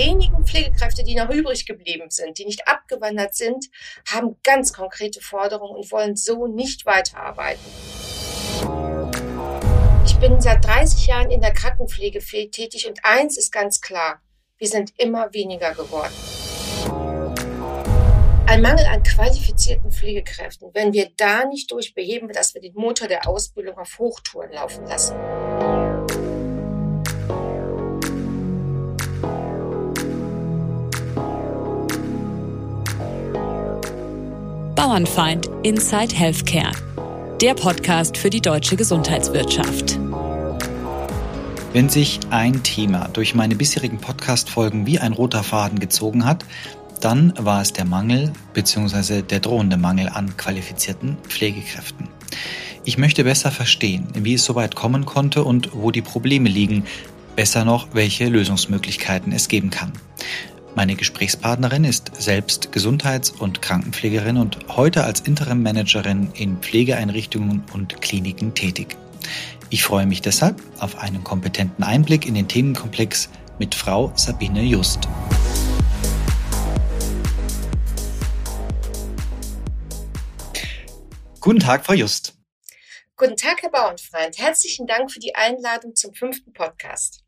wenigen Pflegekräfte, die noch übrig geblieben sind, die nicht abgewandert sind, haben ganz konkrete Forderungen und wollen so nicht weiterarbeiten. Ich bin seit 30 Jahren in der Krankenpflege tätig und eins ist ganz klar, wir sind immer weniger geworden. Ein Mangel an qualifizierten Pflegekräften, wenn wir da nicht durchbeheben, dass wir den Motor der Ausbildung auf Hochtouren laufen lassen. Bauernfeind Inside Healthcare. Der Podcast für die deutsche Gesundheitswirtschaft. Wenn sich ein Thema durch meine bisherigen Podcast-Folgen wie ein roter Faden gezogen hat, dann war es der Mangel bzw. der drohende Mangel an qualifizierten Pflegekräften. Ich möchte besser verstehen, wie es so weit kommen konnte und wo die Probleme liegen, besser noch, welche Lösungsmöglichkeiten es geben kann. Meine Gesprächspartnerin ist selbst Gesundheits- und Krankenpflegerin und heute als Interim-Managerin in Pflegeeinrichtungen und Kliniken tätig. Ich freue mich deshalb auf einen kompetenten Einblick in den Themenkomplex mit Frau Sabine Just. Guten Tag, Frau Just. Guten Tag, Herr Bauernfreund. Herzlichen Dank für die Einladung zum fünften Podcast.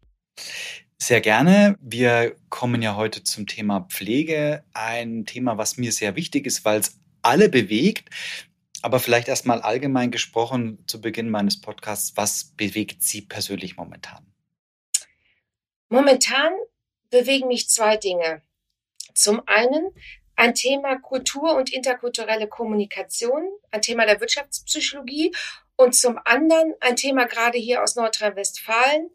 Sehr gerne. Wir kommen ja heute zum Thema Pflege. Ein Thema, was mir sehr wichtig ist, weil es alle bewegt. Aber vielleicht erstmal allgemein gesprochen zu Beginn meines Podcasts, was bewegt Sie persönlich momentan? Momentan bewegen mich zwei Dinge. Zum einen ein Thema Kultur und interkulturelle Kommunikation, ein Thema der Wirtschaftspsychologie und zum anderen ein Thema gerade hier aus Nordrhein-Westfalen.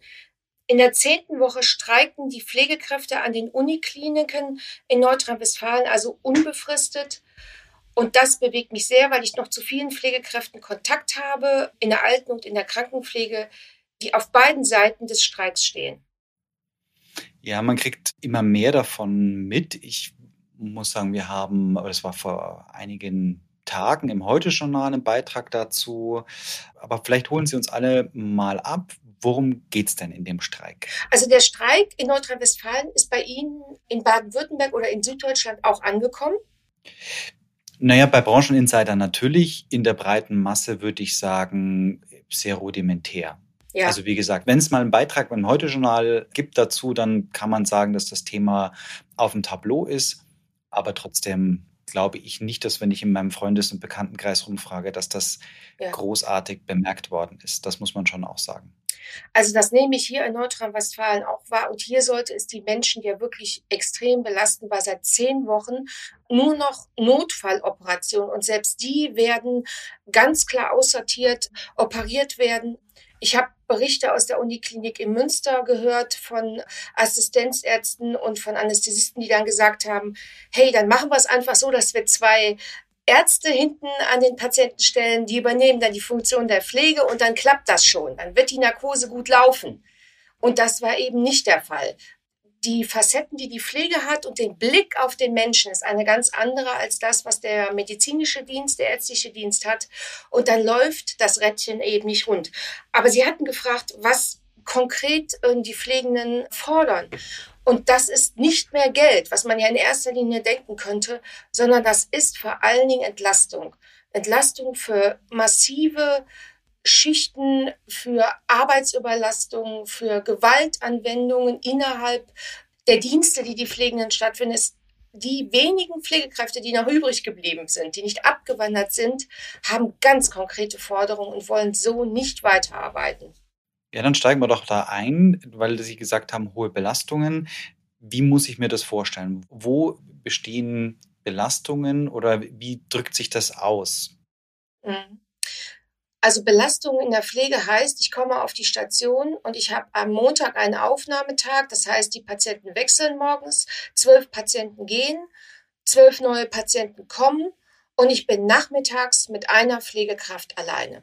In der zehnten Woche streiken die Pflegekräfte an den Unikliniken in Nordrhein-Westfalen, also unbefristet. Und das bewegt mich sehr, weil ich noch zu vielen Pflegekräften Kontakt habe, in der Alten- und in der Krankenpflege, die auf beiden Seiten des Streiks stehen. Ja, man kriegt immer mehr davon mit. Ich muss sagen, wir haben, das war vor einigen Tagen im Heute-Journal einen Beitrag dazu. Aber vielleicht holen Sie uns alle mal ab. Worum geht es denn in dem Streik? Also der Streik in Nordrhein-Westfalen ist bei Ihnen in Baden-Württemberg oder in Süddeutschland auch angekommen? Naja, bei Brancheninsider natürlich. In der breiten Masse würde ich sagen, sehr rudimentär. Ja. Also wie gesagt, wenn es mal einen Beitrag beim Heute-Journal gibt dazu, dann kann man sagen, dass das Thema auf dem Tableau ist. Aber trotzdem glaube ich nicht, dass wenn ich in meinem Freundes- und Bekanntenkreis rumfrage, dass das ja. großartig bemerkt worden ist. Das muss man schon auch sagen. Also das nehme ich hier in Nordrhein-Westfalen auch wahr. Und hier sollte es die Menschen ja wirklich extrem belasten, weil seit zehn Wochen nur noch Notfalloperationen und selbst die werden ganz klar aussortiert, operiert werden. Ich habe Berichte aus der Uniklinik in Münster gehört von Assistenzärzten und von Anästhesisten, die dann gesagt haben, hey, dann machen wir es einfach so, dass wir zwei Ärzte hinten an den Patienten stellen, die übernehmen dann die Funktion der Pflege und dann klappt das schon. Dann wird die Narkose gut laufen. Und das war eben nicht der Fall. Die Facetten, die die Pflege hat und den Blick auf den Menschen ist eine ganz andere als das, was der medizinische Dienst, der ärztliche Dienst hat. Und dann läuft das Rädchen eben nicht rund. Aber Sie hatten gefragt, was konkret die Pflegenden fordern. Und das ist nicht mehr Geld, was man ja in erster Linie denken könnte, sondern das ist vor allen Dingen Entlastung. Entlastung für massive Schichten, für Arbeitsüberlastung, für Gewaltanwendungen innerhalb der Dienste, die die Pflegenden stattfinden. Es die wenigen Pflegekräfte, die noch übrig geblieben sind, die nicht abgewandert sind, haben ganz konkrete Forderungen und wollen so nicht weiterarbeiten. Ja, dann steigen wir doch da ein, weil Sie gesagt haben, hohe Belastungen. Wie muss ich mir das vorstellen? Wo bestehen Belastungen oder wie drückt sich das aus? Mhm. Also Belastung in der Pflege heißt, ich komme auf die Station und ich habe am Montag einen Aufnahmetag. Das heißt, die Patienten wechseln morgens, zwölf Patienten gehen, zwölf neue Patienten kommen und ich bin nachmittags mit einer Pflegekraft alleine.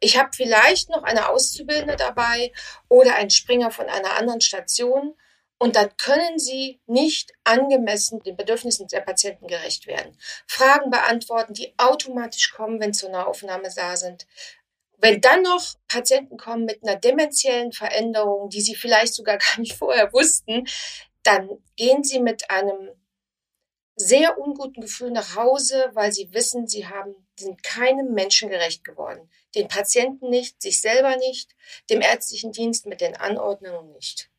Ich habe vielleicht noch eine Auszubildende dabei oder einen Springer von einer anderen Station und dann können sie nicht angemessen den Bedürfnissen der Patienten gerecht werden. Fragen beantworten, die automatisch kommen, wenn zu einer Aufnahme da sind. Wenn dann noch Patienten kommen mit einer dementiellen Veränderung, die sie vielleicht sogar gar nicht vorher wussten, dann gehen sie mit einem sehr unguten Gefühl nach Hause, weil sie wissen, sie haben, sind keinem Menschen gerecht geworden. Den Patienten nicht, sich selber nicht, dem ärztlichen Dienst mit den Anordnungen nicht.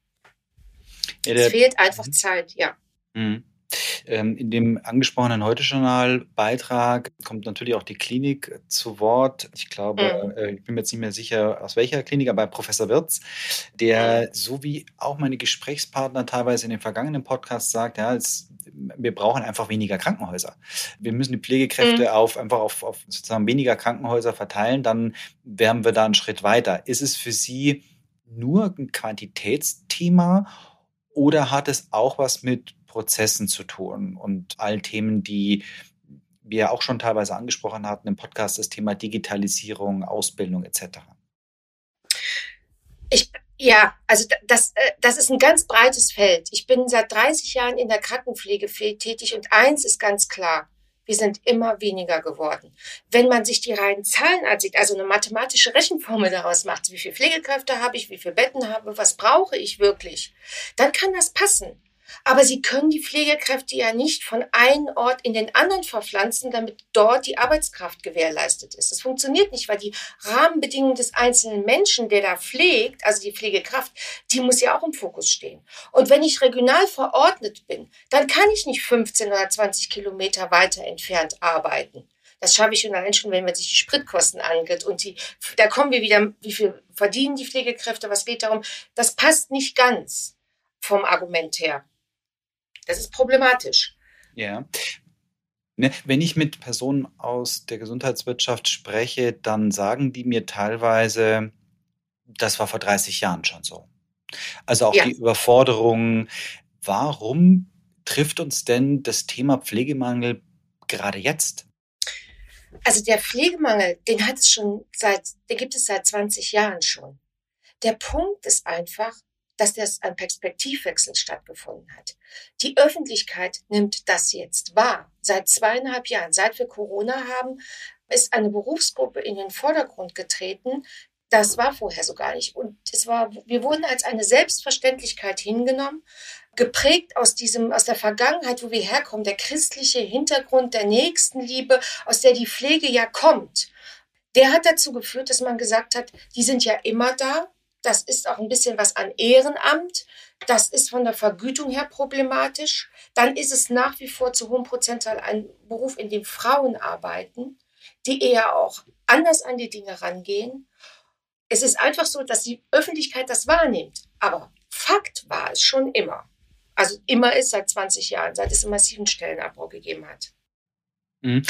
Ja, es fehlt einfach mhm. Zeit, ja. Mhm. Ähm, in dem angesprochenen Heute-Journal-Beitrag kommt natürlich auch die Klinik zu Wort. Ich glaube, mhm. Äh, ich bin mir jetzt nicht mehr sicher, aus welcher Klinik, aber Professor Wirz, der mhm. so wie auch meine Gesprächspartner teilweise in den vergangenen Podcasts sagt, ja, es, wir brauchen einfach weniger Krankenhäuser. Wir müssen die Pflegekräfte mhm. auf einfach auf, auf sozusagen weniger Krankenhäuser verteilen, dann wären wir da einen Schritt weiter. Ist es für Sie nur ein Quantitätsthema oder hat es auch was mit Prozessen zu tun und all Themen, die wir auch schon teilweise angesprochen hatten im Podcast, das Thema Digitalisierung, Ausbildung etc. Ich, ja, also das, äh, das ist ein ganz breites Feld. Ich bin seit 30 Jahren in der Krankenpflege tätig und eins ist ganz klar. Wir sind immer weniger geworden. Wenn man sich die reinen Zahlen ansieht, also eine mathematische Rechenformel daraus macht, wie viele Pflegekräfte habe ich, wie viele Betten habe, was brauche ich wirklich, dann kann das passen. Aber sie können die Pflegekräfte ja nicht von einem Ort in den anderen verpflanzen, damit dort die Arbeitskraft gewährleistet ist. Das funktioniert nicht, weil die Rahmenbedingungen des einzelnen Menschen, der da pflegt, also die Pflegekraft, die muss ja auch im Fokus stehen. Und wenn ich regional verordnet bin, dann kann ich nicht 15 oder 20 Kilometer weiter entfernt arbeiten. Das schaffe ich allein schon, wenn man sich die Spritkosten angeht. Und die, da kommen wir wieder, wie viel verdienen die Pflegekräfte, was geht darum. Das passt nicht ganz vom Argument her. Das ist problematisch. Ja. Ne, wenn ich mit Personen aus der Gesundheitswirtschaft spreche, dann sagen die mir teilweise, das war vor 30 Jahren schon so. Also auch ja. die Überforderung, warum trifft uns denn das Thema Pflegemangel gerade jetzt? Also der Pflegemangel, den hat es schon seit, den gibt es seit 20 Jahren schon. Der Punkt ist einfach, dass das ein Perspektivwechsel stattgefunden hat. Die Öffentlichkeit nimmt das jetzt wahr. Seit zweieinhalb Jahren, seit wir Corona haben, ist eine Berufsgruppe in den Vordergrund getreten. Das war vorher so gar nicht. Und es war, wir wurden als eine Selbstverständlichkeit hingenommen, geprägt aus diesem, aus der Vergangenheit, wo wir herkommen, der christliche Hintergrund der Nächstenliebe, aus der die Pflege ja kommt. Der hat dazu geführt, dass man gesagt hat, die sind ja immer da, das ist auch ein bisschen was an Ehrenamt. Das ist von der Vergütung her problematisch. Dann ist es nach wie vor zu hohem Prozentteil ein Beruf, in dem Frauen arbeiten, die eher auch anders an die Dinge rangehen. Es ist einfach so, dass die Öffentlichkeit das wahrnimmt. Aber Fakt war es schon immer. Also immer ist seit 20 Jahren, seit es einen massiven Stellenabbau gegeben hat. Mhm.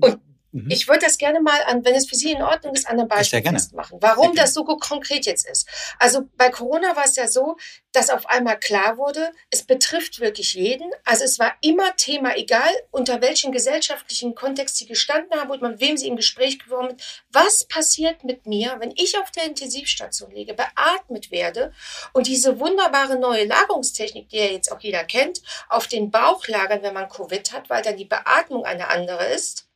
Und Mhm. Ich würde das gerne mal an, wenn es für Sie in Ordnung ist, an einem Beispiel festmachen. Warum das so konkret jetzt ist. Also bei Corona war es ja so, dass auf einmal klar wurde, es betrifft wirklich jeden. Also es war immer Thema, egal unter welchem gesellschaftlichen Kontext Sie gestanden haben und mit wem Sie im Gespräch geworden sind. Was passiert mit mir, wenn ich auf der Intensivstation liege, beatmet werde und diese wunderbare neue Lagerungstechnik, die ja jetzt auch jeder kennt, auf den Bauch lagern, wenn man Covid hat, weil dann die Beatmung eine andere ist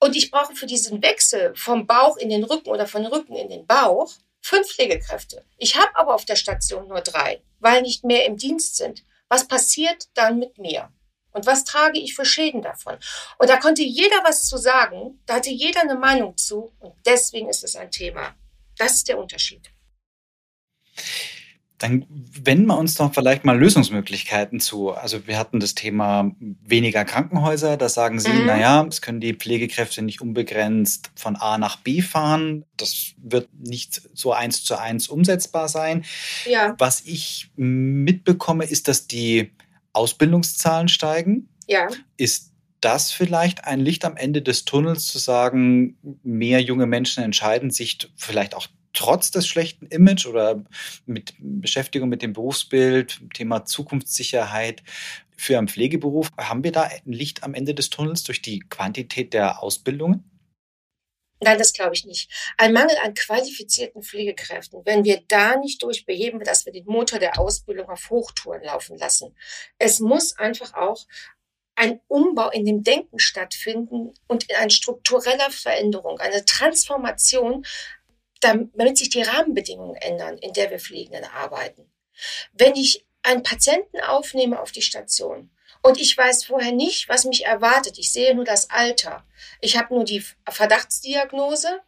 und ich brauche für diesen Wechsel vom Bauch in den Rücken oder von Rücken in den Bauch fünf Pflegekräfte. Ich habe aber auf der Station nur drei, weil nicht mehr im Dienst sind. Was passiert dann mit mir? Und was trage ich für Schäden davon? Und da konnte jeder was zu sagen, da hatte jeder eine Meinung zu und deswegen ist es ein Thema. Das ist der Unterschied. Dann wenden wir uns doch vielleicht mal Lösungsmöglichkeiten zu. Also wir hatten das Thema weniger Krankenhäuser. Da sagen Sie, mhm. naja, es können die Pflegekräfte nicht unbegrenzt von A nach B fahren. Das wird nicht so eins zu eins umsetzbar sein. Ja. Was ich mitbekomme, ist, dass die Ausbildungszahlen steigen. Ja. Ist das vielleicht ein Licht am Ende des Tunnels zu sagen, mehr junge Menschen entscheiden sich vielleicht auch trotz des schlechten Image oder mit Beschäftigung mit dem Berufsbild, Thema Zukunftssicherheit für einen Pflegeberuf, haben wir da ein Licht am Ende des Tunnels durch die Quantität der Ausbildungen? Nein, das glaube ich nicht. Ein Mangel an qualifizierten Pflegekräften, wenn wir da nicht durchbeheben, dass wir den Motor der Ausbildung auf Hochtouren laufen lassen. Es muss einfach auch ein Umbau in dem Denken stattfinden und in eine strukturelle Veränderung, eine Transformation damit sich die Rahmenbedingungen ändern, in der wir Pflegenden arbeiten. Wenn ich einen Patienten aufnehme auf die Station und ich weiß vorher nicht, was mich erwartet, ich sehe nur das Alter, ich habe nur die Verdachtsdiagnose,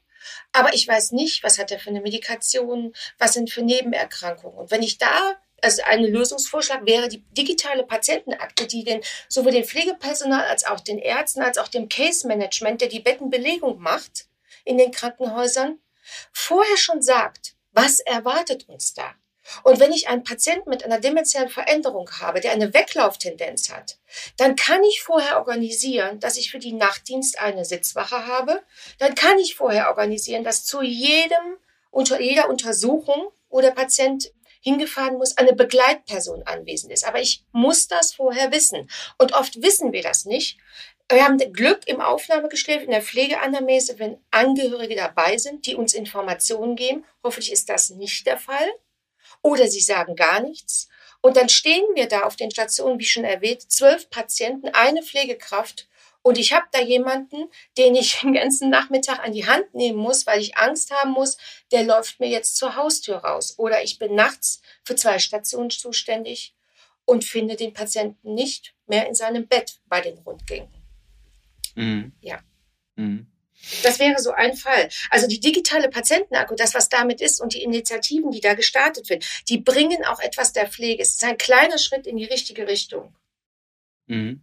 aber ich weiß nicht, was hat er für eine Medikation, was sind für Nebenerkrankungen. Und wenn ich da also ein Lösungsvorschlag wäre die digitale Patientenakte, die den, sowohl den Pflegepersonal als auch den Ärzten, als auch dem Case Management, der die Bettenbelegung macht in den Krankenhäusern, vorher schon sagt, was erwartet uns da? Und wenn ich einen Patienten mit einer dementiellen Veränderung habe, der eine Weglauftendenz hat, dann kann ich vorher organisieren, dass ich für die Nachtdienst eine Sitzwache habe. Dann kann ich vorher organisieren, dass zu jedem, unter jeder Untersuchung, wo der Patient hingefahren muss, eine Begleitperson anwesend ist. Aber ich muss das vorher wissen. Und oft wissen wir das nicht. Wir haben Glück im Aufnahmegestell, in der Pflegeanamnese, wenn Angehörige dabei sind, die uns Informationen geben. Hoffentlich ist das nicht der Fall. Oder sie sagen gar nichts. Und dann stehen wir da auf den Stationen, wie schon erwähnt, zwölf Patienten, eine Pflegekraft. Und ich habe da jemanden, den ich den ganzen Nachmittag an die Hand nehmen muss, weil ich Angst haben muss, der läuft mir jetzt zur Haustür raus. Oder ich bin nachts für zwei Stationen zuständig und finde den Patienten nicht mehr in seinem Bett bei den Rundgängen. Mhm. Ja. Mhm. Das wäre so ein Fall. Also die digitale Patientenakku, das was damit ist und die Initiativen, die da gestartet werden, die bringen auch etwas der Pflege. Es ist ein kleiner Schritt in die richtige Richtung. Mhm.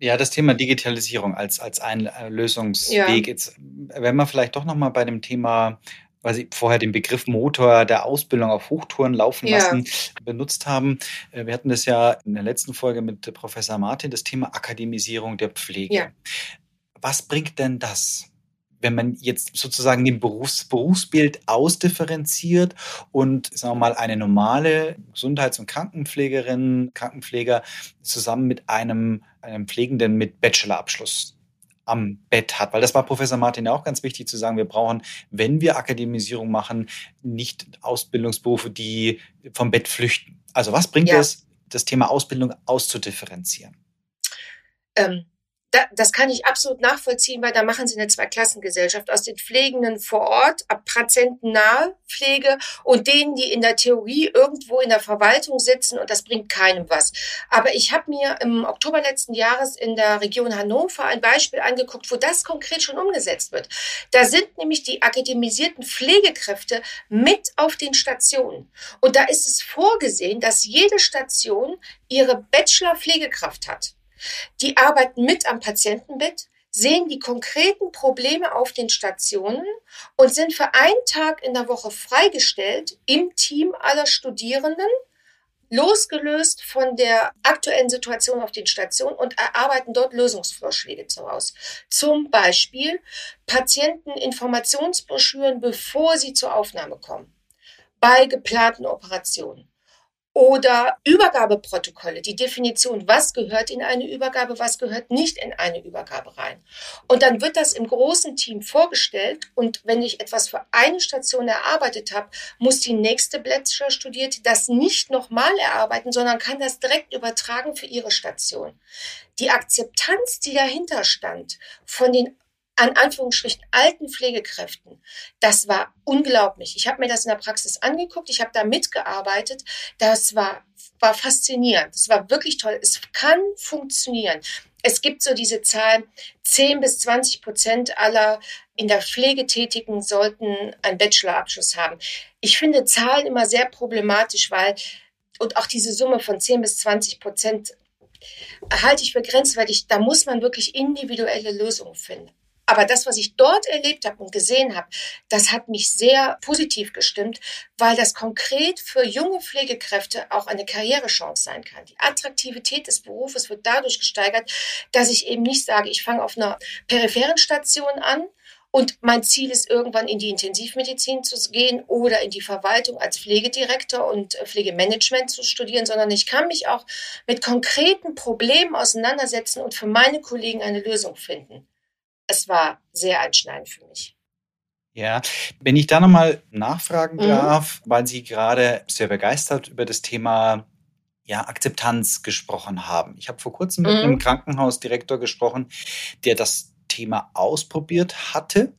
Ja, das Thema Digitalisierung als, als ein äh, Lösungsweg. Ja. Jetzt, wenn wir vielleicht doch nochmal bei dem Thema weil Sie vorher den Begriff Motor der Ausbildung auf Hochtouren laufen lassen ja. benutzt haben. Äh, wir hatten das ja in der letzten Folge mit Professor Martin, das Thema Akademisierung der Pflege. Ja was bringt denn das? wenn man jetzt sozusagen den Berufs Berufsbild ausdifferenziert und sagen wir mal eine normale Gesundheits- und Krankenpflegerin, Krankenpfleger zusammen mit einem, einem Pflegenden mit Bachelorabschluss am Bett hat. Weil das war Professor Martin ja auch ganz wichtig zu sagen, wir brauchen, wenn wir Akademisierung machen, nicht Ausbildungsberufe, die vom Bett flüchten. Also was bringt ja. es, das Thema Ausbildung auszudifferenzieren? Ähm, da, das kann ich absolut nachvollziehen, weil da machen sie eine Zweiklassengesellschaft aus den Pflegenden vor Ort, ab patientennahe Pflege und denen, die in der Theorie irgendwo in der Verwaltung sitzen und das bringt keinem was. Aber ich habe mir im Oktober letzten Jahres in der Region Hannover ein Beispiel angeguckt, wo das konkret schon umgesetzt wird. Da sind nämlich die akademisierten Pflegekräfte mit auf den Stationen. Und da ist es vorgesehen, dass jede Station ihre Bachelor-Pflegekraft hat. Die arbeiten mit am Patientenbett, sehen die konkreten Probleme auf den Stationen und sind für einen Tag in der Woche freigestellt im Team aller Studierenden, losgelöst von der aktuellen Situation auf den Stationen und erarbeiten dort Lösungsvorschläge daraus. Zum Beispiel Patienteninformationsbroschüren, bevor sie zur Aufnahme kommen, bei geplanten Operationen oder Übergabeprotokolle, die Definition, was gehört in eine Übergabe, was gehört nicht in eine Übergabe rein. Und dann wird das im großen Team vorgestellt und wenn ich etwas für eine Station erarbeitet habe, muss die nächste Bachelor-Studierte das nicht nochmal erarbeiten, sondern kann das direkt übertragen für ihre Station. Die Akzeptanz, die dahinter stand von den an Anführungsstrichen alten Pflegekräften. Das war unglaublich. Ich habe mir das in der Praxis angeguckt, ich habe da mitgearbeitet. Das war, war faszinierend. Das war wirklich toll. Es kann funktionieren. Es gibt so diese Zahl, 10 bis 20 Prozent aller in der Pflege Tätigen sollten einen Bachelorabschluss haben. Ich finde Zahlen immer sehr problematisch, weil, und auch diese Summe von 10 bis 20 Prozent halte ich für grenzwertig. Da muss man wirklich individuelle Lösungen finden. Aber das, was ich dort erlebt habe und gesehen habe, das hat mich sehr positiv gestimmt, weil das konkret für junge Pflegekräfte auch eine Karrierechance sein kann. Die Attraktivität des Berufes wird dadurch gesteigert, dass ich eben nicht sage, ich fange auf einer peripheren Station an, und mein Ziel ist irgendwann in die Intensivmedizin zu gehen oder in die Verwaltung als Pflegedirektor und Pflegemanagement zu studieren, sondern ich kann mich auch mit konkreten Problemen auseinandersetzen und für meine Kollegen eine Lösung finden es war sehr einschneidend für mich. Ja, wenn ich da nochmal nachfragen mhm. darf, weil Sie gerade sehr begeistert über das Thema ja, Akzeptanz gesprochen haben. Ich habe vor kurzem mit mhm. einem Krankenhausdirektor gesprochen, der das Thema ausprobiert hatte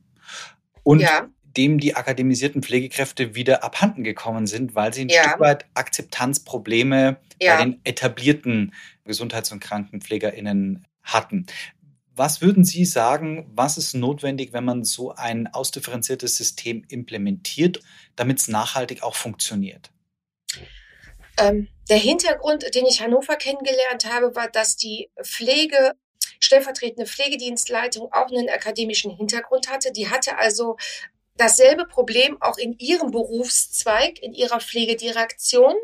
und ja. dem die akademisierten Pflegekräfte wieder abhanden gekommen sind, weil sie ein Ja. Stück weit Akzeptanzprobleme Ja. bei den etablierten Gesundheits- und KrankenpflegerInnen hatten. Was würden Sie sagen, was ist notwendig, wenn man so ein ausdifferenziertes System implementiert, damit es nachhaltig auch funktioniert? Ähm, der Hintergrund, den ich Hannover kennengelernt habe, war, dass die Pflege, stellvertretende Pflegedienstleitung auch einen akademischen Hintergrund hatte. Die hatte also dasselbe Problem auch in ihrem Berufszweig, in ihrer Pflegedirektion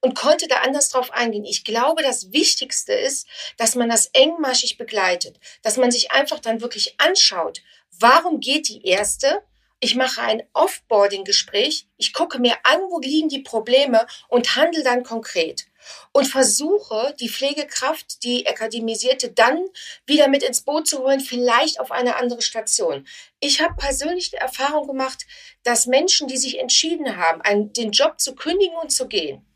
und konnte da anders drauf eingehen. Ich glaube, das Wichtigste ist, dass man das engmaschig begleitet, dass man sich einfach dann wirklich anschaut, warum geht die erste? Ich mache ein Offboarding-Gespräch, ich gucke mir an, wo liegen die Probleme und handle dann konkret und versuche, die Pflegekraft, die akademisierte, dann wieder mit ins Boot zu holen, vielleicht auf eine andere Station. Ich habe persönlich die Erfahrung gemacht, dass Menschen, die sich entschieden haben, einen, den Job zu kündigen und zu gehen,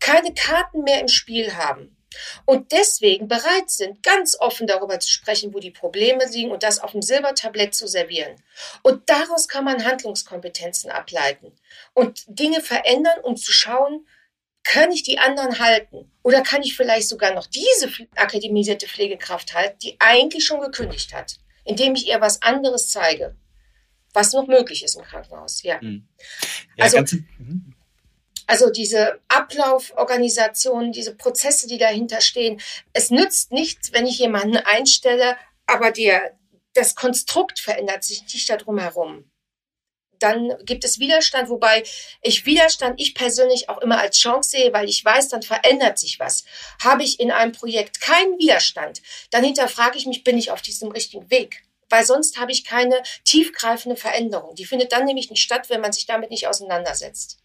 keine Karten mehr im Spiel haben und deswegen bereit sind, ganz offen darüber zu sprechen, wo die Probleme liegen und das auf dem Silbertablett zu servieren. Und daraus kann man Handlungskompetenzen ableiten und Dinge verändern, um zu schauen, kann ich die anderen halten? Oder kann ich vielleicht sogar noch diese akademisierte Pflegekraft halten, die eigentlich schon gekündigt hat, indem ich ihr was anderes zeige, was noch möglich ist im Krankenhaus? Ja. Hm. Ja, Also- ganz, mhm. Also diese Ablauforganisation, diese Prozesse, die dahinter stehen. Es nützt nichts, wenn ich jemanden einstelle, aber der, das Konstrukt verändert sich nicht darum herum. Dann gibt es Widerstand, wobei ich Widerstand, ich persönlich auch immer als Chance sehe, weil ich weiß, dann verändert sich was. Habe ich in einem Projekt keinen Widerstand, dann hinterfrage ich mich, bin ich auf diesem richtigen Weg? Weil sonst habe ich keine tiefgreifende Veränderung. Die findet dann nämlich nicht statt, wenn man sich damit nicht auseinandersetzt.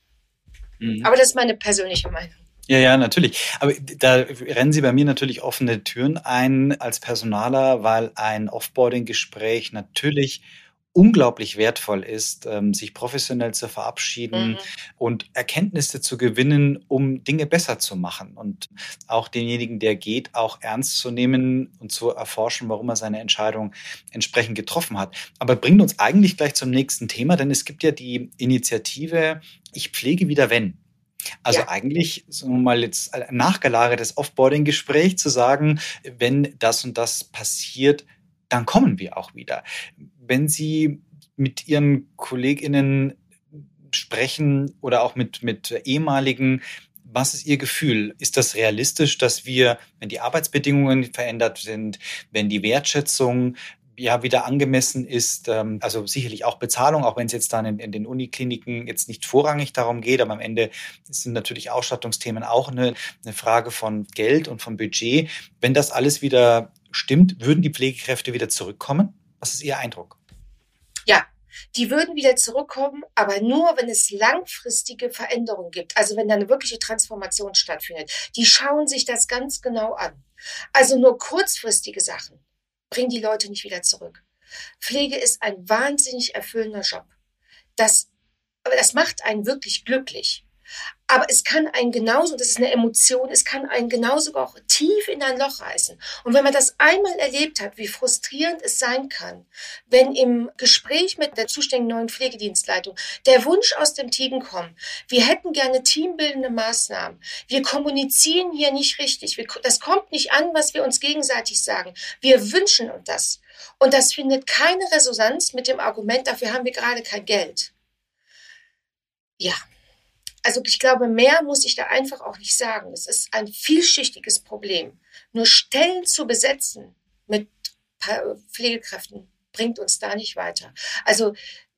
Mhm. Aber das ist meine persönliche Meinung. Ja, ja, natürlich. Aber da rennen Sie bei mir natürlich offene Türen ein als Personaler, weil ein Offboarding-Gespräch natürlich unglaublich wertvoll ist, ähm, sich professionell zu verabschieden Mhm. und Erkenntnisse zu gewinnen, um Dinge besser zu machen und auch denjenigen, der geht, auch ernst zu nehmen und zu erforschen, warum er seine Entscheidung entsprechend getroffen hat. Aber bringt uns eigentlich gleich zum nächsten Thema, denn es gibt ja die Initiative Ich pflege wieder wenn. Also Ja. eigentlich, sagen wir mal jetzt ein nachgelagertes Offboarding-Gespräch zu sagen, wenn das und das passiert, dann kommen wir auch wieder. Wenn Sie mit Ihren KollegInnen sprechen oder auch mit, mit ehemaligen, was ist Ihr Gefühl? Ist das realistisch, dass wir, wenn die Arbeitsbedingungen verändert sind, wenn die Wertschätzung ja wieder angemessen ist, ähm, also sicherlich auch Bezahlung, auch wenn es jetzt dann in, in den Unikliniken jetzt nicht vorrangig darum geht, aber am Ende sind natürlich Ausstattungsthemen auch eine, eine Frage von Geld und von Budget. Wenn das alles wieder stimmt, würden die Pflegekräfte wieder zurückkommen? Was ist Ihr Eindruck? Ja, die würden wieder zurückkommen, aber nur, wenn es langfristige Veränderungen gibt. Also wenn da eine wirkliche Transformation stattfindet. Die schauen sich das ganz genau an. Also nur kurzfristige Sachen bringen die Leute nicht wieder zurück. Pflege ist ein wahnsinnig erfüllender Job. Das, das macht einen wirklich glücklich. Aber es kann einen genauso, das ist eine Emotion, es kann einen genauso auch tief in ein Loch reißen. Und wenn man das einmal erlebt hat, wie frustrierend es sein kann, wenn im Gespräch mit der zuständigen neuen Pflegedienstleitung der Wunsch aus dem Team kommt, wir hätten gerne teambildende Maßnahmen, wir kommunizieren hier nicht richtig, wir, das kommt nicht an, was wir uns gegenseitig sagen, wir wünschen uns das. Und das findet keine Resonanz mit dem Argument, dafür haben wir gerade kein Geld. Ja, also ich glaube, mehr muss ich da einfach auch nicht sagen. Es ist ein vielschichtiges Problem. Nur Stellen zu besetzen mit Pflegekräften bringt uns da nicht weiter. Also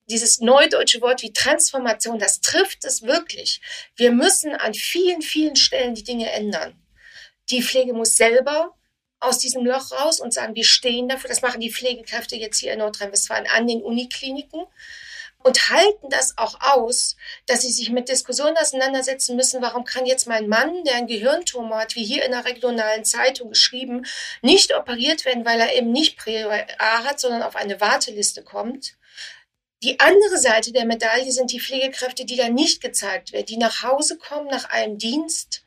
dieses neudeutsche Wort wie Transformation, das trifft es wirklich. Wir müssen an vielen, vielen Stellen die Dinge ändern. Die Pflege muss selber aus diesem Loch raus und sagen, wir stehen dafür. Das machen die Pflegekräfte jetzt hier in Nordrhein-Westfalen an den Unikliniken und halten das auch aus, dass sie sich mit Diskussionen auseinandersetzen müssen, warum kann jetzt mein Mann, der einen Gehirntumor hat, wie hier in der regionalen Zeitung geschrieben, nicht operiert werden, weil er eben nicht Prior A hat, sondern auf eine Warteliste kommt. Die andere Seite der Medaille sind die Pflegekräfte, die da nicht gezeigt werden, die nach Hause kommen nach einem Dienst,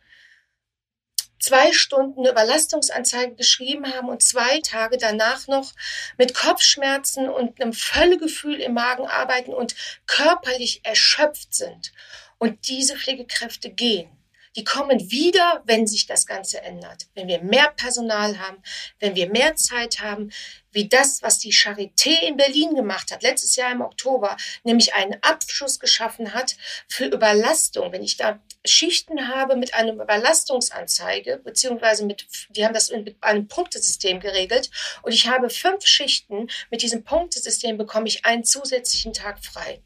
zwei Stunden eine Überlastungsanzeige geschrieben haben und zwei Tage danach noch mit Kopfschmerzen und einem Völlegefühl im Magen arbeiten und körperlich erschöpft sind. Und diese Pflegekräfte gehen. Die kommen wieder, wenn sich das Ganze ändert. Wenn wir mehr Personal haben, wenn wir mehr Zeit haben, wie das, was die Charité in Berlin gemacht hat, letztes Jahr im Oktober, nämlich einen Abschuss geschaffen hat für Überlastung. Wenn ich da Schichten habe mit einer Überlastungsanzeige, beziehungsweise mit, die haben das mit einem Punktesystem geregelt, und ich habe fünf Schichten, mit diesem Punktesystem bekomme ich einen zusätzlichen Tag frei.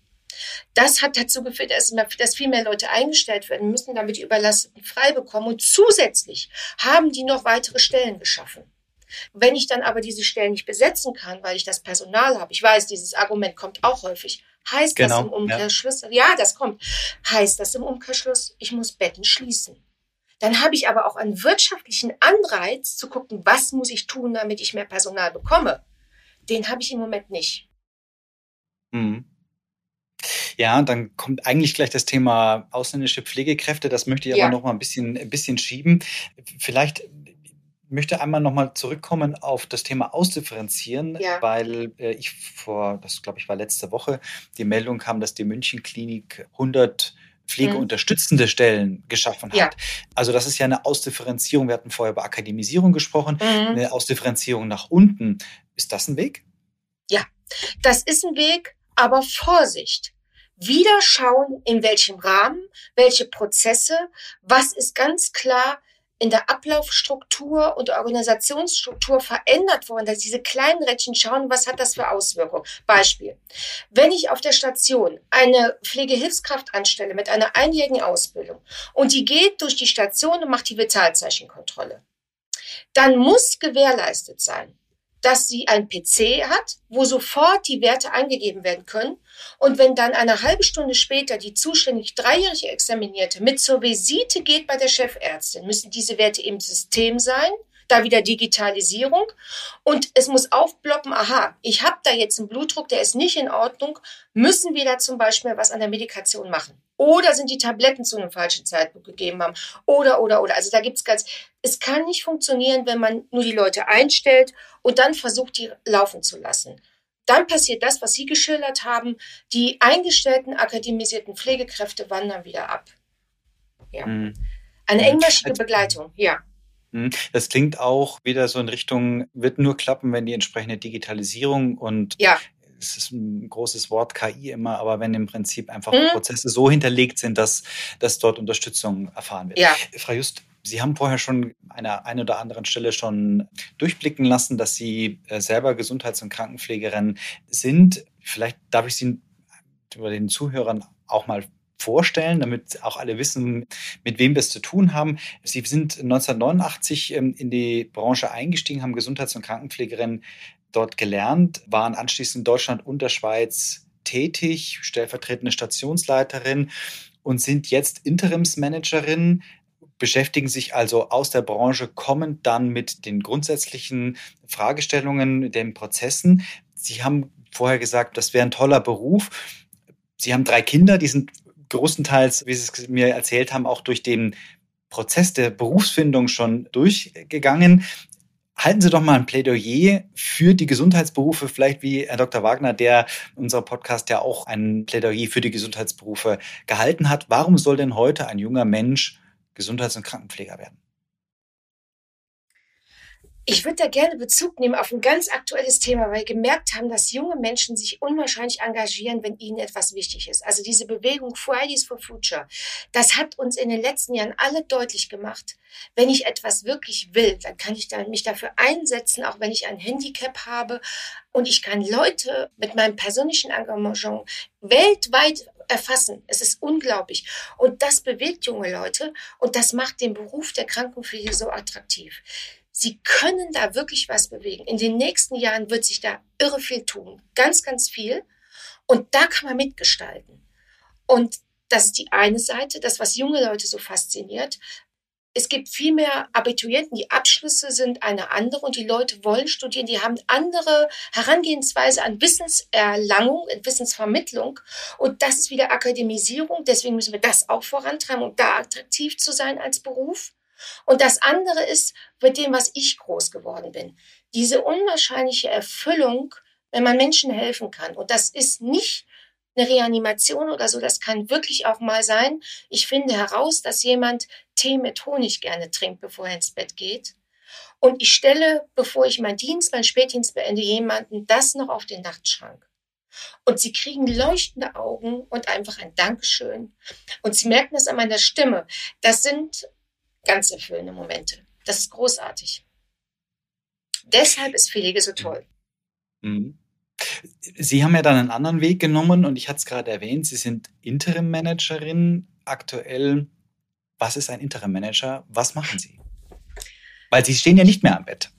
Das hat dazu geführt, dass viel mehr Leute eingestellt werden müssen, damit die Überlasteten frei bekommen. Und zusätzlich haben die noch weitere Stellen geschaffen. Wenn ich dann aber diese Stellen nicht besetzen kann, weil ich das Personal habe, ich weiß, dieses Argument kommt auch häufig, heißt genau, das im Umkehrschluss, ja. ja, das kommt, heißt das im Umkehrschluss, ich muss Betten schließen. Dann habe ich aber auch einen wirtschaftlichen Anreiz zu gucken, was muss ich tun, damit ich mehr Personal bekomme. Den habe ich im Moment nicht. Mhm. Ja, dann kommt eigentlich gleich das Thema ausländische Pflegekräfte. Das möchte ich ja. aber noch mal ein bisschen, ein bisschen schieben. Vielleicht möchte einmal noch mal zurückkommen auf das Thema Ausdifferenzieren, ja. weil äh, ich vor, das glaube ich war letzte Woche, die Meldung kam, dass die München Klinik 100 pflegeunterstützende mhm. Stellen geschaffen hat. Ja. Also das ist ja eine Ausdifferenzierung. Wir hatten vorher über Akademisierung gesprochen, mhm. eine Ausdifferenzierung nach unten. Ist das ein Weg? Ja, das ist ein Weg aber Vorsicht. Wieder schauen, in welchem Rahmen, welche Prozesse, was ist ganz klar in der Ablaufstruktur und Organisationsstruktur verändert worden, dass diese kleinen Rädchen schauen, was hat das für Auswirkungen. Beispiel. Wenn ich auf der Station eine Pflegehilfskraft anstelle mit einer einjährigen Ausbildung und die geht durch die Station und macht die Vitalzeichenkontrolle, dann muss gewährleistet sein, dass sie ein PC hat, wo sofort die Werte eingegeben werden können. Und wenn dann eine halbe Stunde später die zuständig dreijährige Examinierte mit zur Visite geht bei der Chefärztin, müssen diese Werte im System sein da wieder Digitalisierung und es muss aufploppen, aha, ich habe da jetzt einen Blutdruck, der ist nicht in Ordnung, müssen wir da zum Beispiel was an der Medikation machen? Oder sind die Tabletten zu einem falschen Zeitpunkt gegeben haben? Oder, oder, oder. Also da gibt's ganz, es kann nicht funktionieren, wenn man nur die Leute einstellt und dann versucht, die laufen zu lassen. Dann passiert das, was Sie geschildert haben. Die eingestellten akademisierten Pflegekräfte wandern wieder ab. Ja. Mhm. Eine engmaschige Begleitung, ja. Mhm. Das klingt auch wieder so in Richtung, wird nur klappen, wenn die entsprechende Digitalisierung und ja. Es ist ein großes Wort KI immer, aber wenn im Prinzip einfach mhm. Prozesse so hinterlegt sind, dass, dass dort Unterstützung erfahren wird. Ja. Frau Just, Sie haben vorher schon an einer einen oder anderen Stelle schon durchblicken lassen, dass Sie äh, selber Gesundheits- und Krankenpflegerin sind. Vielleicht darf ich Sie über den Zuhörern auch mal vorstellen, damit auch alle wissen, mit wem wir es zu tun haben. Sie sind 1989 ähm, in die Branche eingestiegen, haben Gesundheits- und Krankenpflegerin dort gelernt, waren anschließend in Deutschland und der Schweiz tätig, stellvertretende Stationsleiterin und sind jetzt Interimsmanagerin, beschäftigen sich also aus der Branche kommend dann mit den grundsätzlichen Fragestellungen, den Prozessen. Sie haben vorher gesagt, das wäre ein toller Beruf. Sie haben drei Kinder, die sind großenteils, wie Sie es mir erzählt haben, auch durch den Prozess der Berufsfindung schon durchgegangen. Halten Sie doch mal ein Plädoyer für die Gesundheitsberufe, vielleicht wie Herr Dr. Wagner, der unser Podcast ja auch ein Plädoyer für die Gesundheitsberufe gehalten hat. Warum soll denn heute ein junger Mensch Gesundheits- und Krankenpfleger werden? Ich würde da gerne Bezug nehmen auf ein ganz aktuelles Thema, weil wir gemerkt haben, dass junge Menschen sich unwahrscheinlich engagieren, wenn ihnen etwas wichtig ist. Also diese Bewegung Fridays for Future, das hat uns in den letzten Jahren alle deutlich gemacht. Wenn ich etwas wirklich will, dann kann ich mich dafür einsetzen, auch wenn ich ein Handicap habe. Und ich kann Leute mit meinem persönlichen Engagement weltweit erfassen. Es ist unglaublich. Und das bewegt junge Leute und das macht den Beruf der Krankenpflege so attraktiv. Sie können da wirklich was bewegen. In den nächsten Jahren wird sich da irre viel tun. Ganz, ganz viel. Und da kann man mitgestalten. Und das ist die eine Seite, das, was junge Leute so fasziniert. Es gibt viel mehr Abiturienten, die Abschlüsse sind eine andere und die Leute wollen studieren, die haben andere Herangehensweise an Wissenserlangung, Wissensvermittlung und das ist wieder Akademisierung. Deswegen müssen wir das auch vorantreiben, um da attraktiv zu sein als Beruf. Und das andere ist mit dem, was ich groß geworden bin. Diese unwahrscheinliche Erfüllung, wenn man Menschen helfen kann. Und das ist nicht eine Reanimation oder so, das kann wirklich auch mal sein. Ich finde heraus, dass jemand Tee mit Honig gerne trinkt, bevor er ins Bett geht. Und ich stelle, bevor ich meinen Dienst, meinen Spätdienst beende, jemanden das noch auf den Nachtschrank. Und sie kriegen leuchtende Augen und einfach ein Dankeschön. Und sie merken das an meiner Stimme. Das sind ganz erfüllende Momente. Das ist großartig. Deshalb ist Pflege so toll. Mhm. Sie haben ja dann einen anderen Weg genommen und ich hatte es gerade erwähnt, Sie sind Interim-Managerin aktuell. Was ist ein Interim-Manager? Was machen Sie? Weil Sie stehen ja nicht mehr am Bett.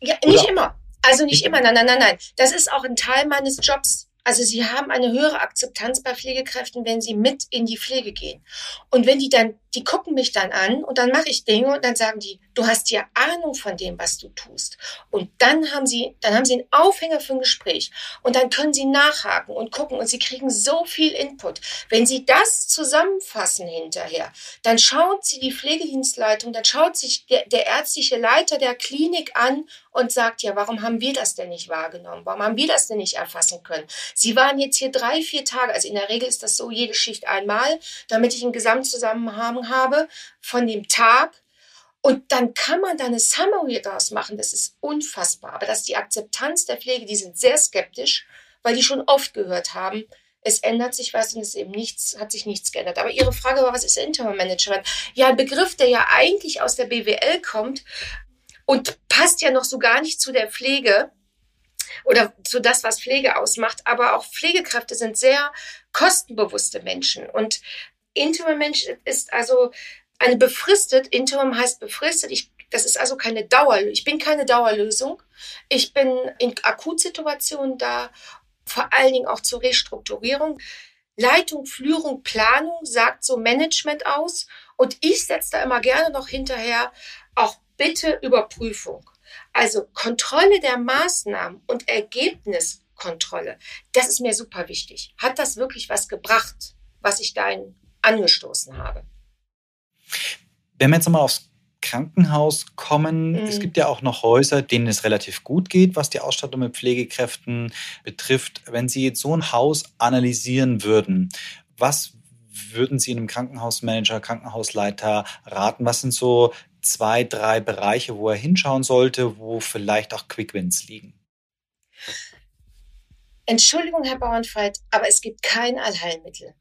Ja, nicht Oder? immer. Also nicht immer. Nein, nein, nein, nein. Das ist auch ein Teil meines Jobs. Also sie haben eine höhere Akzeptanz bei Pflegekräften, wenn sie mit in die Pflege gehen. Und wenn die dann, die gucken mich dann an und dann mache ich Dinge und dann sagen die, du hast ja Ahnung von dem, was du tust. Und dann haben sie, dann haben sie einen Aufhänger für ein Gespräch und dann können sie nachhaken und gucken und sie kriegen so viel Input. Wenn sie das zusammenfassen hinterher, dann schaut sie die Pflegedienstleitung, dann schaut sich der, der ärztliche Leiter der Klinik an und sagt, ja, warum haben wir das denn nicht wahrgenommen? Warum haben wir das denn nicht erfassen können? Sie waren jetzt hier drei, vier Tage, also in der Regel ist das so jede Schicht einmal, damit ich einen Gesamtzusammenhang habe von dem Tag. Und dann kann man da eine Summary daraus machen. Das ist unfassbar. Aber dass die Akzeptanz der Pflege, die sind sehr skeptisch, weil die schon oft gehört haben, es ändert sich was und es eben nichts, hat sich nichts geändert. Aber Ihre Frage war, was ist Interim Management? Ja, ein Begriff, der ja eigentlich aus der BWL kommt, und passt ja noch so gar nicht zu der Pflege oder zu das, was Pflege ausmacht. Aber auch Pflegekräfte sind sehr kostenbewusste Menschen. Und Interim Mensch ist also eine befristet, Interim heißt befristet. Ich, das ist also keine Dauer, ich bin keine Dauerlösung. Ich bin in Akutsituationen da, vor allen Dingen auch zur Restrukturierung. Leitung, Führung, Planung sagt so Management aus. Und ich setze da immer gerne noch hinterher auch bitte Überprüfung. Also Kontrolle der Maßnahmen und Ergebniskontrolle, das ist mir super wichtig. Hat das wirklich was gebracht, was ich da angestoßen habe? Wenn wir jetzt mal aufs Krankenhaus kommen. Mhm. Es gibt ja auch noch Häuser, denen es relativ gut geht, was die Ausstattung mit Pflegekräften betrifft. Wenn Sie jetzt so ein Haus analysieren würden, was würden Sie einem Krankenhausmanager, Krankenhausleiter raten? Was sind so zwei, drei Bereiche, wo er hinschauen sollte, wo vielleicht auch Quickwins liegen? Entschuldigung, Herr Bauernfeit, aber es gibt kein Allheilmittel.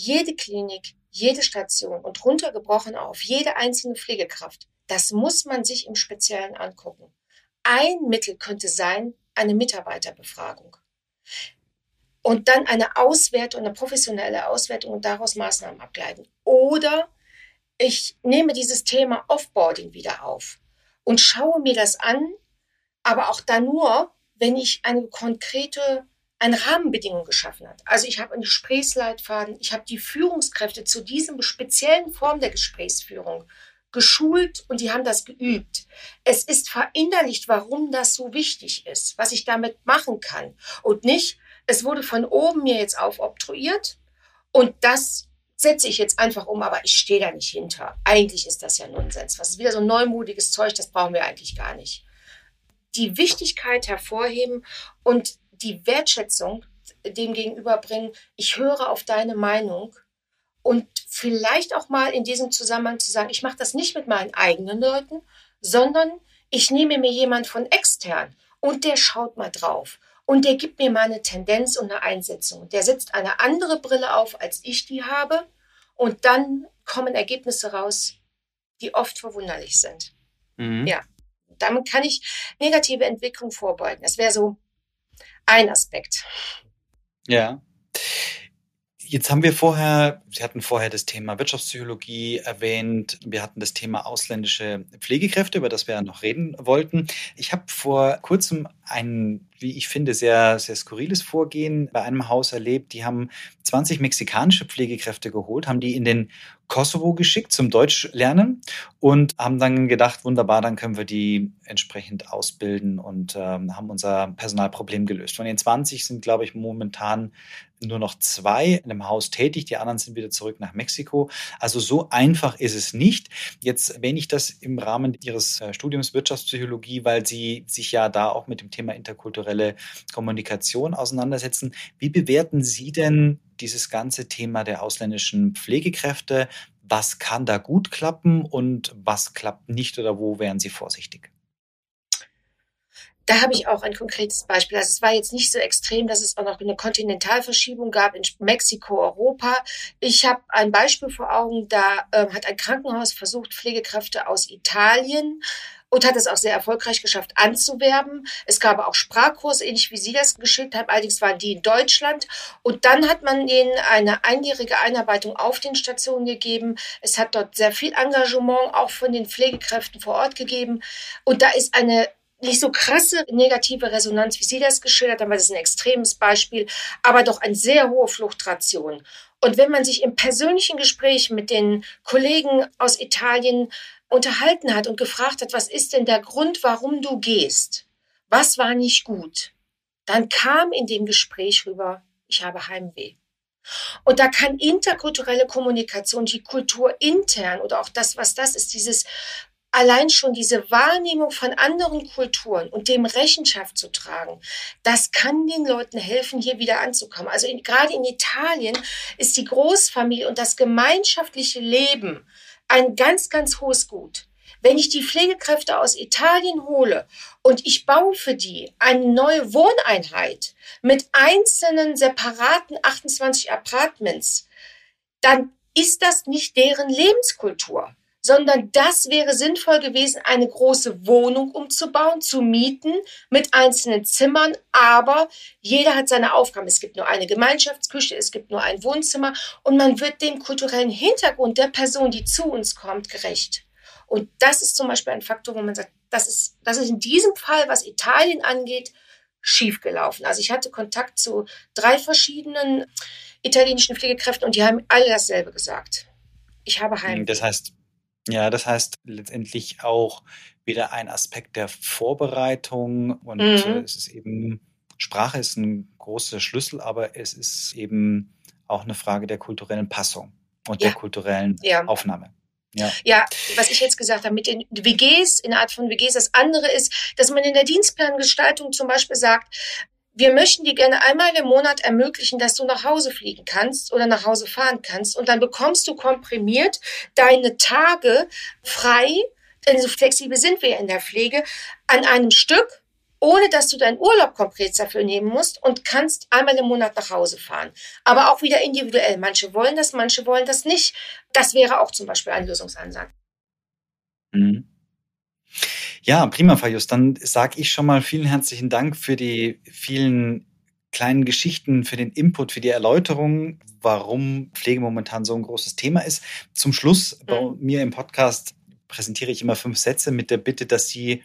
Jede Klinik, jede Station und runtergebrochen auf jede einzelne Pflegekraft, das muss man sich im Speziellen angucken. Ein Mittel könnte sein eine Mitarbeiterbefragung. Und dann eine Auswertung, eine professionelle Auswertung und daraus Maßnahmen ableiten. Oder ich nehme dieses Thema Offboarding wieder auf und schaue mir das an, aber auch dann nur, wenn ich eine konkrete eine Rahmenbedingung geschaffen hat. Also ich habe einen Gesprächsleitfaden, ich habe die Führungskräfte zu diesem speziellen Form der Gesprächsführung geschult und die haben das geübt. Es ist verinnerlicht, warum das so wichtig ist, was ich damit machen kann und nicht, es wurde von oben mir jetzt aufobtruiert und das setze ich jetzt einfach um, aber ich stehe da nicht hinter. Eigentlich ist das ja Nonsens. Was ist wieder so neumodiges Zeug, das brauchen wir eigentlich gar nicht. Die Wichtigkeit hervorheben und die Wertschätzung dem gegenüberbringen, ich höre auf deine Meinung und vielleicht auch mal in diesem Zusammenhang zu sagen, ich mache das nicht mit meinen eigenen Leuten, sondern ich nehme mir jemand von extern und der schaut mal drauf und der gibt mir mal eine Tendenz und eine Einsetzung. Der setzt eine andere Brille auf, als ich die habe. Und dann kommen Ergebnisse raus, die oft verwunderlich sind. Mhm. Ja. Damit kann ich negative Entwicklung vorbeugen. Das wäre so ein Aspekt. Ja. Jetzt haben wir vorher, Sie hatten vorher das Thema Wirtschaftspsychologie erwähnt. Wir hatten das Thema ausländische Pflegekräfte, über das wir ja noch reden wollten. Ich habe vor kurzem ein, wie ich finde, sehr, sehr skurriles Vorgehen bei einem Haus erlebt. Die haben 20 mexikanische Pflegekräfte geholt, haben die in den Kosovo geschickt zum Deutsch lernen und haben dann gedacht, wunderbar, dann können wir die entsprechend ausbilden und ähm, haben unser Personalproblem gelöst. Von den 20 sind, glaube ich, momentan nur noch zwei in dem Haus tätig, die anderen sind wieder zurück nach Mexiko. Also so einfach ist es nicht. Jetzt erwähne ich das im Rahmen Ihres äh, Studiums Wirtschaftspsychologie, weil Sie sich ja da auch mit dem Thema interkulturelle Kommunikation auseinandersetzen. Wie bewerten Sie denn dieses ganze Thema der ausländischen Pflegekräfte? Was kann da gut klappen und was klappt nicht oder wo wären Sie vorsichtig? Da habe ich auch ein konkretes Beispiel. Also es war jetzt nicht so extrem, dass es auch noch eine Kontinentalverschiebung gab in Mexiko, Europa. Ich habe ein Beispiel vor Augen, da äh, hat ein Krankenhaus versucht, Pflegekräfte aus Italien und hat es auch sehr erfolgreich geschafft anzuwerben. Es gab auch Sprachkurse, ähnlich wie Sie das geschildert haben, allerdings waren die in Deutschland. Und dann hat man ihnen eine einjährige Einarbeitung auf den Stationen gegeben. Es hat dort sehr viel Engagement auch von den Pflegekräften vor Ort gegeben. Und da ist eine nicht so krasse negative Resonanz, wie Sie das geschildert haben, weil das ist ein extremes Beispiel, aber doch eine sehr hohe Fluchtration. Und wenn man sich im persönlichen Gespräch mit den Kollegen aus Italien unterhalten hat und gefragt hat, was ist denn der Grund, warum du gehst? Was war nicht gut? Dann kam in dem Gespräch rüber, ich habe Heimweh. Und da kann interkulturelle Kommunikation, die Kultur intern oder auch das, was das ist, dieses allein schon diese Wahrnehmung von anderen Kulturen und dem Rechenschaft zu tragen, das kann den Leuten helfen, hier wieder anzukommen. Also in, gerade in Italien ist die Großfamilie und das gemeinschaftliche Leben ein ganz, ganz hohes Gut. Wenn ich die Pflegekräfte aus Italien hole und ich baue für die eine neue Wohneinheit mit einzelnen separaten 28 Apartments, dann ist das nicht deren Lebenskultur sondern das wäre sinnvoll gewesen, eine große Wohnung umzubauen, zu mieten mit einzelnen Zimmern, aber jeder hat seine Aufgaben. Es gibt nur eine Gemeinschaftsküche, es gibt nur ein Wohnzimmer und man wird dem kulturellen Hintergrund der Person, die zu uns kommt, gerecht. Und das ist zum Beispiel ein Faktor, wo man sagt, das ist, das ist in diesem Fall, was Italien angeht, schiefgelaufen. Also ich hatte Kontakt zu drei verschiedenen italienischen Pflegekräften und die haben alle dasselbe gesagt. Ich habe Heim. Das heißt, ja, das heißt letztendlich auch wieder ein Aspekt der Vorbereitung und mhm. Äh, es ist eben, Sprache ist ein großer Schlüssel, aber es ist eben auch eine Frage der kulturellen Passung und ja. der kulturellen ja. Aufnahme. Ja. ja, was ich jetzt gesagt habe mit den WGs, in der Art von WGs, das andere ist, dass man in der Dienstplangestaltung zum Beispiel sagt, wir möchten dir gerne einmal im Monat ermöglichen, dass du nach Hause fliegen kannst oder nach Hause fahren kannst. Und dann bekommst du komprimiert deine Tage frei, denn so flexibel sind wir in der Pflege, an einem Stück, ohne dass du deinen Urlaub konkret dafür nehmen musst und kannst einmal im Monat nach Hause fahren. Aber auch wieder individuell. Manche wollen das, manche wollen das nicht. Das wäre auch zum Beispiel ein Lösungsansatz. Mhm. Ja, prima, Fajus. Dann sage ich schon mal vielen herzlichen Dank für die vielen kleinen Geschichten, für den Input, für die Erläuterung, warum Pflege momentan so ein großes Thema ist. Zum Schluss bei mhm. mir im Podcast präsentiere ich immer fünf Sätze mit der Bitte, dass Sie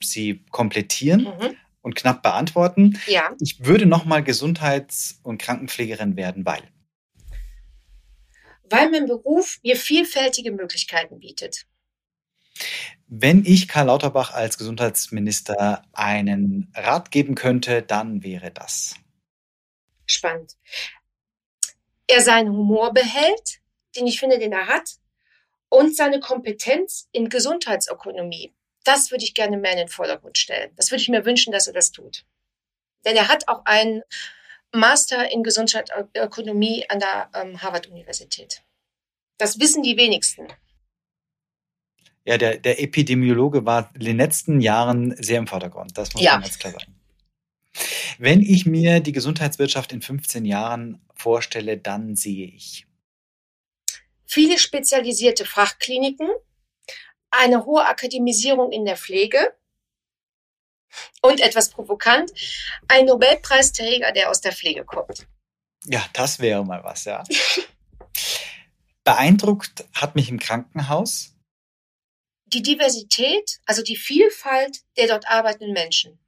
sie komplettieren mhm. und knapp beantworten. Ja. Ich würde nochmal Gesundheits- und Krankenpflegerin werden, weil. Weil mein Beruf mir vielfältige Möglichkeiten bietet. Wenn ich Karl Lauterbach als Gesundheitsminister einen Rat geben könnte, dann wäre das. Spannend. Er seinen Humor behält, den ich finde, den er hat, und seine Kompetenz in Gesundheitsökonomie. Das würde ich gerne mehr in den Vordergrund stellen. Das würde ich mir wünschen, dass er das tut. Denn er hat auch einen Master in Gesundheitsökonomie an der ähm, Harvard-Universität. Das wissen die wenigsten ja, der, der Epidemiologe war in den letzten Jahren sehr im Vordergrund. Das muss ja. man ganz klar sagen. Wenn ich mir die Gesundheitswirtschaft in 15 Jahren vorstelle, dann sehe ich viele spezialisierte Fachkliniken, eine hohe Akademisierung in der Pflege und etwas provokant, ein Nobelpreisträger, der aus der Pflege kommt. Ja, das wäre mal was, ja. Beeindruckt hat mich im Krankenhaus die Diversität, also die Vielfalt der dort arbeitenden Menschen.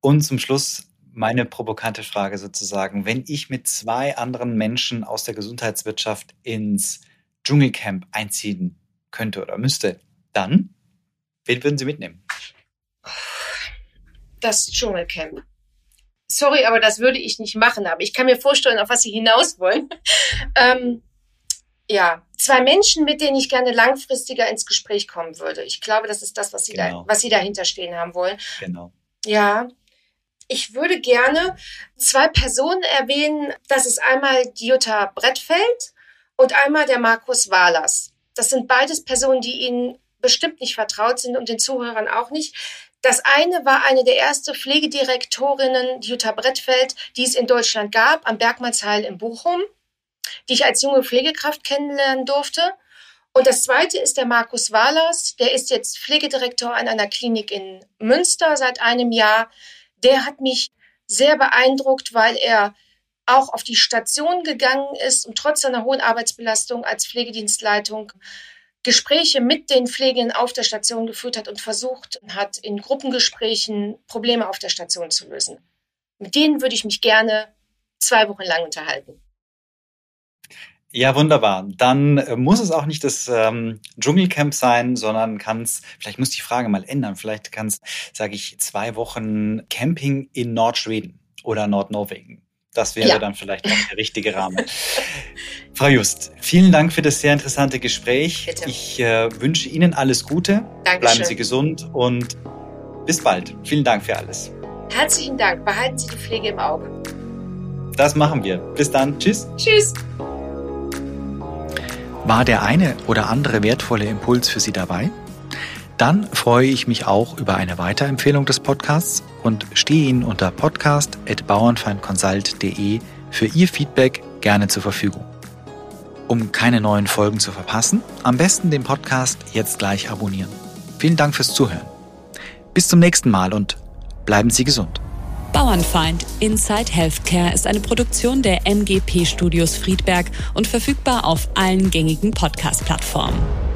Und zum Schluss meine provokante Frage sozusagen. Wenn ich mit zwei anderen Menschen aus der Gesundheitswirtschaft ins Dschungelcamp einziehen könnte oder müsste, dann? Wen würden Sie mitnehmen? Das Dschungelcamp. Sorry, aber das würde ich nicht machen. Aber ich kann mir vorstellen, auf was Sie hinaus wollen. ähm, ja, zwei Menschen, mit denen ich gerne langfristiger ins Gespräch kommen würde. Ich glaube, das ist das, was Sie, genau. da, was Sie dahinter stehen haben wollen. Genau. Ja, ich würde gerne zwei Personen erwähnen. Das ist einmal die Jutta Brettfeld und einmal der Markus Wahlers. Das sind beides Personen, die Ihnen bestimmt nicht vertraut sind und den Zuhörern auch nicht. Das eine war eine der ersten Pflegedirektorinnen, Jutta Brettfeld, die es in Deutschland gab, am Bergmannsheil in Bochum die ich als junge Pflegekraft kennenlernen durfte. Und das zweite ist der Markus Wahlers, der ist jetzt Pflegedirektor an einer Klinik in Münster seit einem Jahr. Der hat mich sehr beeindruckt, weil er auch auf die Station gegangen ist und trotz seiner hohen Arbeitsbelastung als Pflegedienstleitung Gespräche mit den Pflegenden auf der Station geführt hat und versucht hat, in Gruppengesprächen Probleme auf der Station zu lösen. Mit denen würde ich mich gerne zwei Wochen lang unterhalten. Ja, wunderbar. Dann äh, muss es auch nicht das ähm, Dschungelcamp sein, sondern kann es, vielleicht muss die Frage mal ändern, vielleicht kann es, sage ich, zwei Wochen Camping in Nordschweden oder Nordnorwegen. Das wäre ja. dann vielleicht auch der richtige Rahmen. Frau Just, vielen Dank für das sehr interessante Gespräch. Bitte. Ich äh, wünsche Ihnen alles Gute. Dankeschön. Bleiben Sie gesund und bis bald. Vielen Dank für alles. Herzlichen Dank. Behalten Sie die Pflege im Auge. Das machen wir. Bis dann. Tschüss. Tschüss. War der eine oder andere wertvolle Impuls für Sie dabei? Dann freue ich mich auch über eine Weiterempfehlung des Podcasts und stehe Ihnen unter podcast.bauernfeindconsult.de für Ihr Feedback gerne zur Verfügung. Um keine neuen Folgen zu verpassen, am besten den Podcast jetzt gleich abonnieren. Vielen Dank fürs Zuhören. Bis zum nächsten Mal und bleiben Sie gesund. Bauernfeind Inside Healthcare ist eine Produktion der MGP Studios Friedberg und verfügbar auf allen gängigen Podcast-Plattformen.